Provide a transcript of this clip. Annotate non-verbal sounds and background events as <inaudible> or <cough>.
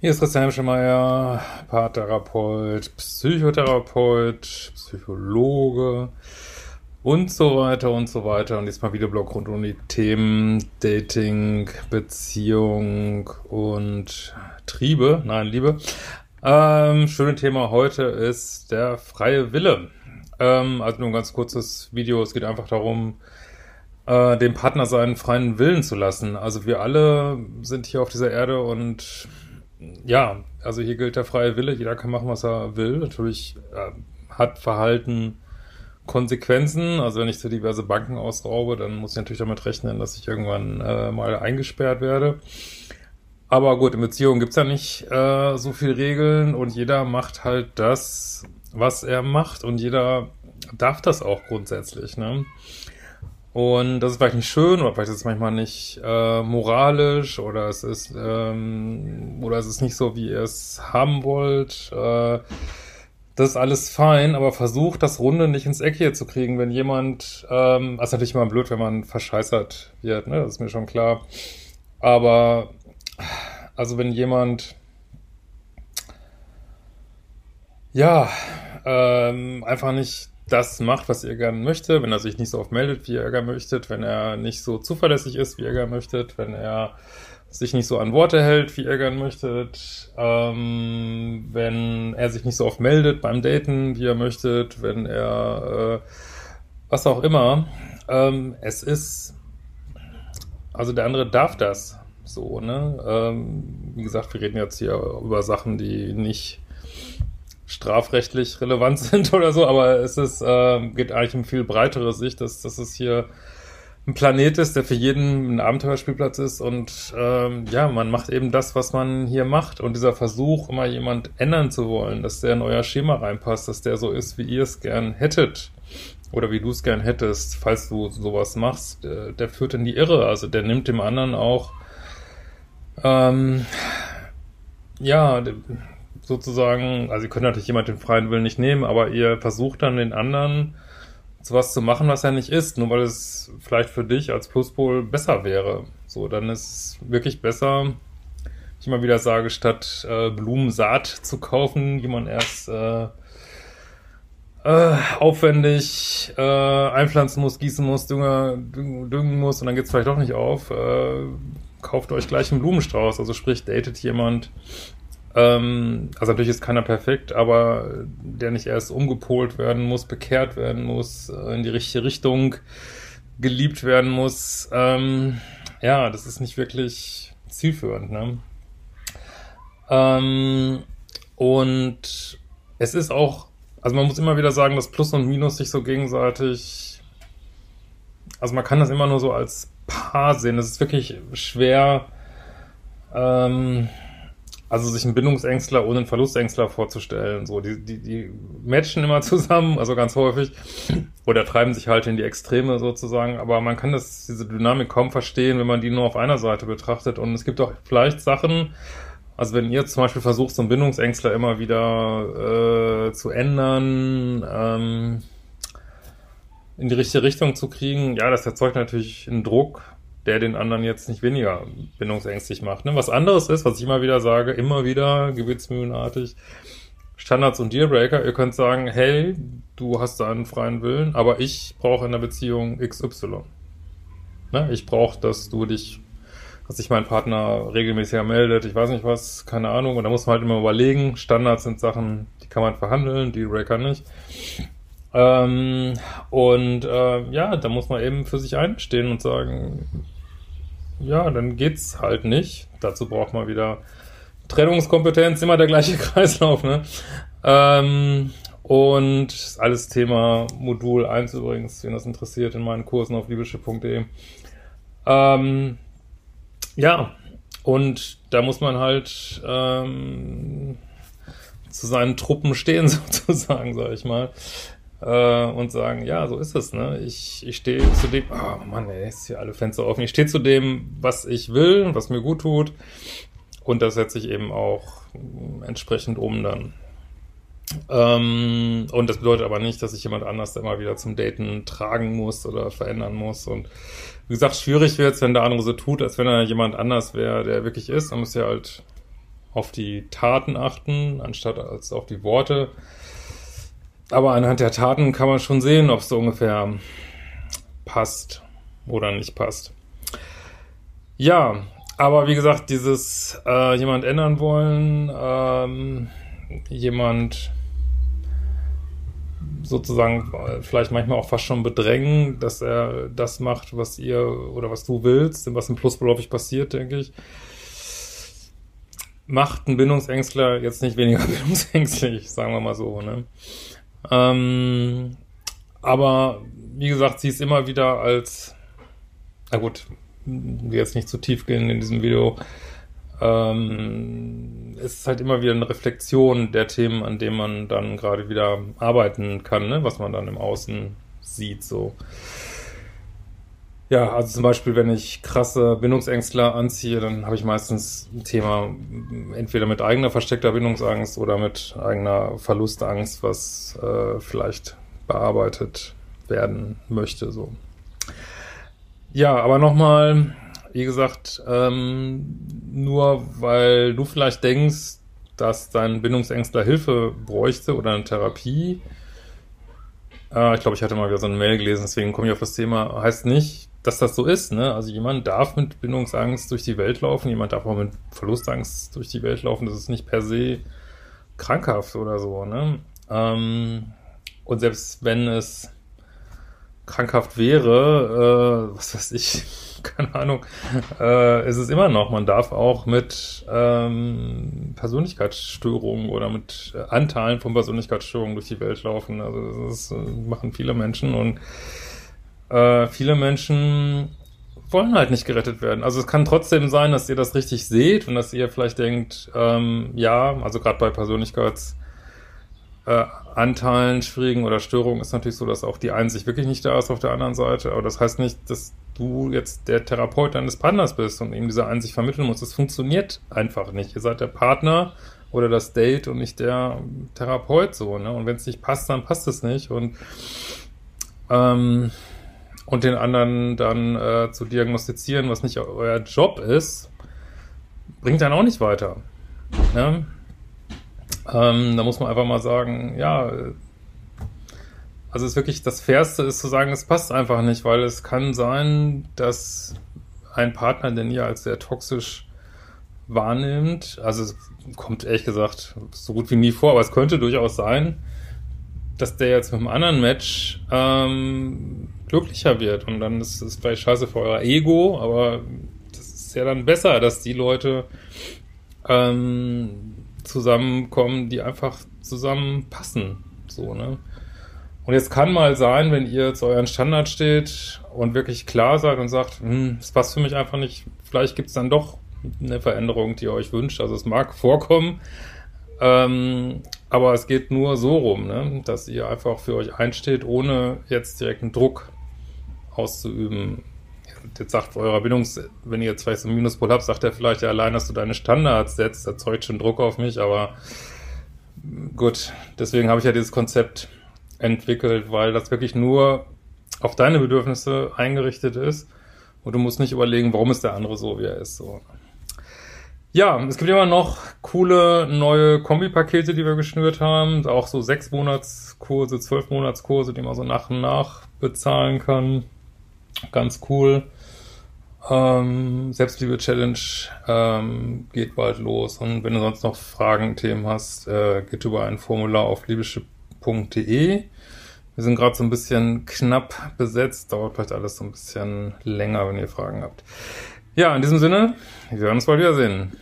Hier ist Christian Hemschemeyer, Paartherapeut, Psychotherapeut, Psychologe und so weiter und so weiter. Und diesmal Videoblog rund um die Themen Dating, Beziehung und Triebe, nein, Liebe. Ähm, schöne Thema heute ist der freie Wille. Ähm, also nur ein ganz kurzes Video. Es geht einfach darum, äh, dem Partner seinen freien Willen zu lassen. Also wir alle sind hier auf dieser Erde und ja, also hier gilt der freie Wille, jeder kann machen, was er will. Natürlich äh, hat Verhalten Konsequenzen. Also wenn ich so diverse Banken ausraube, dann muss ich natürlich damit rechnen, dass ich irgendwann äh, mal eingesperrt werde. Aber gut, in Beziehungen gibt's ja nicht äh, so viel Regeln und jeder macht halt das, was er macht und jeder darf das auch grundsätzlich. Ne? Und das ist vielleicht nicht schön oder vielleicht ist es manchmal nicht äh, moralisch oder es ist ähm, oder es ist nicht so, wie ihr es haben wollt. Äh, das ist alles fein, aber versucht das Runde nicht ins Eck hier zu kriegen, wenn jemand, ähm, ist natürlich immer blöd, wenn man verscheißert wird, ne? Das ist mir schon klar. Aber also wenn jemand ja ähm, einfach nicht das macht, was ihr gerne möchtet, wenn er sich nicht so oft meldet, wie ihr gerne möchtet, wenn er nicht so zuverlässig ist, wie ihr gerne möchtet, wenn er sich nicht so an Worte hält, wie ihr gerne möchtet, ähm, wenn er sich nicht so oft meldet beim Daten, wie ihr möchtet, wenn er äh, was auch immer. Ähm, es ist, also der andere darf das so, ne? Ähm, wie gesagt, wir reden jetzt hier über Sachen, die nicht strafrechtlich relevant <laughs> sind oder so, aber es ist, äh, geht eigentlich um viel breitere Sicht, dass, dass es hier ein Planet ist, der für jeden ein Abenteuerspielplatz ist und ähm, ja, man macht eben das, was man hier macht und dieser Versuch, immer jemand ändern zu wollen, dass der in euer Schema reinpasst, dass der so ist, wie ihr es gern hättet oder wie du es gern hättest, falls du sowas machst, der, der führt in die Irre, also der nimmt dem anderen auch ähm, ja, sozusagen, also ihr könnt natürlich jemand den freien Willen nicht nehmen, aber ihr versucht dann den anderen sowas zu machen, was er nicht ist, nur weil es vielleicht für dich als Pluspol besser wäre. So, dann ist es wirklich besser, ich immer wieder sage, statt äh, Blumensaat zu kaufen, die man erst äh, äh, aufwendig äh, einpflanzen muss, gießen muss, Dünger, düngen muss und dann geht es vielleicht doch nicht auf, äh, kauft euch gleich einen Blumenstrauß. Also sprich, datet jemand, ähm, also natürlich ist keiner perfekt, aber der nicht erst umgepolt werden muss, bekehrt werden muss, äh, in die richtige Richtung geliebt werden muss. Ähm, ja, das ist nicht wirklich zielführend. Ne? Ähm, und es ist auch, also man muss immer wieder sagen, dass Plus und Minus sich so gegenseitig, also man kann das immer nur so als Paar sehen. Es ist wirklich schwer, ähm, also sich einen Bindungsängstler ohne einen Verlustängstler vorzustellen. So, die, die, die matchen immer <laughs> zusammen, also ganz häufig, oder treiben sich halt in die Extreme sozusagen, aber man kann das, diese Dynamik kaum verstehen, wenn man die nur auf einer Seite betrachtet. Und es gibt auch vielleicht Sachen, also wenn ihr zum Beispiel versucht, so einen Bindungsängstler immer wieder äh, zu ändern, ähm, in die richtige Richtung zu kriegen, ja, das erzeugt natürlich einen Druck, der den anderen jetzt nicht weniger bindungsängstlich macht. Ne? Was anderes ist, was ich immer wieder sage, immer wieder gebetsmühlenartig, Standards und Dealbreaker. Ihr könnt sagen, hey, du hast da einen freien Willen, aber ich brauche in der Beziehung XY. Ne? Ich brauche, dass du dich, dass sich mein Partner regelmäßiger meldet, ich weiß nicht was, keine Ahnung. Und da muss man halt immer überlegen. Standards sind Sachen, die kann man verhandeln, Dealbreaker nicht. Ähm, und äh, ja, da muss man eben für sich einstehen und sagen, ja, dann geht's halt nicht. Dazu braucht man wieder Trennungskompetenz, immer der gleiche <laughs> Kreislauf, ne? Ähm, und alles Thema Modul 1 übrigens, wenn das interessiert, in meinen Kursen auf liebische.de. Ähm, ja, und da muss man halt ähm, zu seinen Truppen stehen, <laughs> sozusagen, sag ich mal äh, und sagen, ja, so ist es, ne? Ich, ich stehe zu dem, oh Mann, ey, ist hier alle Fenster offen. Ich stehe zu dem, was ich will, was mir gut tut. Und das setze ich eben auch entsprechend um dann. Ähm, und das bedeutet aber nicht, dass ich jemand anders immer wieder zum Daten tragen muss oder verändern muss. Und wie gesagt, schwierig wird es, wenn der andere so tut, als wenn er jemand anders wäre, der wirklich ist. Dann muss ja halt auf die Taten achten, anstatt als auf die Worte. Aber anhand der Taten kann man schon sehen, ob es so ungefähr passt oder nicht passt. Ja, aber wie gesagt, dieses äh, jemand ändern wollen, ähm, jemand sozusagen äh, vielleicht manchmal auch fast schon bedrängen, dass er das macht, was ihr oder was du willst, was im Plusberuflich passiert, denke ich. Macht ein Bindungsängstler jetzt nicht weniger <laughs> bindungsängstlich, sagen wir mal so. Ne? Ähm, aber wie gesagt, sie ist immer wieder als, na gut, jetzt nicht zu tief gehen in diesem Video, ähm, es ist halt immer wieder eine Reflexion der Themen, an denen man dann gerade wieder arbeiten kann, ne? was man dann im Außen sieht, so. Ja, also zum Beispiel, wenn ich krasse Bindungsängstler anziehe, dann habe ich meistens ein Thema entweder mit eigener versteckter Bindungsangst oder mit eigener Verlustangst, was äh, vielleicht bearbeitet werden möchte, so. Ja, aber nochmal, wie gesagt, ähm, nur weil du vielleicht denkst, dass dein Bindungsängstler Hilfe bräuchte oder eine Therapie. Äh, ich glaube, ich hatte mal wieder so eine Mail gelesen, deswegen komme ich auf das Thema. Heißt nicht, dass das so ist. Ne? Also jemand darf mit Bindungsangst durch die Welt laufen, jemand darf auch mit Verlustangst durch die Welt laufen. Das ist nicht per se krankhaft oder so. Ne? Ähm, und selbst wenn es krankhaft wäre, äh, was weiß ich, <laughs> keine Ahnung, äh, ist es immer noch. Man darf auch mit ähm, Persönlichkeitsstörungen oder mit äh, Anteilen von Persönlichkeitsstörungen durch die Welt laufen. Also das ist, äh, machen viele Menschen und äh, viele Menschen wollen halt nicht gerettet werden. Also es kann trotzdem sein, dass ihr das richtig seht und dass ihr vielleicht denkt, ähm, ja, also gerade bei Persönlichkeits äh, schwierigen oder Störungen ist natürlich so, dass auch die Einsicht wirklich nicht da ist auf der anderen Seite. Aber das heißt nicht, dass du jetzt der Therapeut deines Partners bist und ihm diese Einsicht vermitteln musst. Das funktioniert einfach nicht. Ihr seid der Partner oder das Date und nicht der Therapeut so. Ne? Und wenn es nicht passt, dann passt es nicht. Und ähm, und den anderen dann äh, zu diagnostizieren, was nicht euer Job ist, bringt dann auch nicht weiter. Ne? Ähm, da muss man einfach mal sagen, ja, also es ist wirklich, das Fairste ist zu sagen, es passt einfach nicht, weil es kann sein, dass ein Partner, den ihr als sehr toxisch wahrnimmt, also es kommt ehrlich gesagt so gut wie nie vor, aber es könnte durchaus sein, dass der jetzt mit einem anderen Match ähm, glücklicher wird und dann ist es vielleicht scheiße für euer Ego, aber das ist ja dann besser, dass die Leute ähm, zusammenkommen, die einfach zusammenpassen. So, ne? Und jetzt kann mal sein, wenn ihr zu euren Standard steht und wirklich klar seid und sagt, hm, es passt für mich einfach nicht, vielleicht gibt es dann doch eine Veränderung, die ihr euch wünscht. Also es mag vorkommen, ähm, aber es geht nur so rum, ne? dass ihr einfach für euch einsteht, ohne jetzt direkt einen Druck auszuüben jetzt sagt eurer Bindungs, wenn ihr jetzt vielleicht so einen Minuspol habt, sagt er vielleicht ja allein, dass du deine Standards setzt, erzeugt schon Druck auf mich, aber gut, deswegen habe ich ja dieses Konzept entwickelt, weil das wirklich nur auf deine Bedürfnisse eingerichtet ist und du musst nicht überlegen, warum ist der andere so, wie er ist, so. Ja, es gibt immer noch coole neue Kombipakete, die wir geschnürt haben. Auch so sechs Monatskurse, zwölf Monatskurse, die man so nach und nach bezahlen kann. Ganz cool. Ähm, Selbstliebe-Challenge ähm, geht bald los. Und wenn du sonst noch Fragen, Themen hast, äh, geht über ein Formular auf liebische.de. Wir sind gerade so ein bisschen knapp besetzt. Dauert vielleicht alles so ein bisschen länger, wenn ihr Fragen habt. Ja, in diesem Sinne, wir werden uns bald wiedersehen.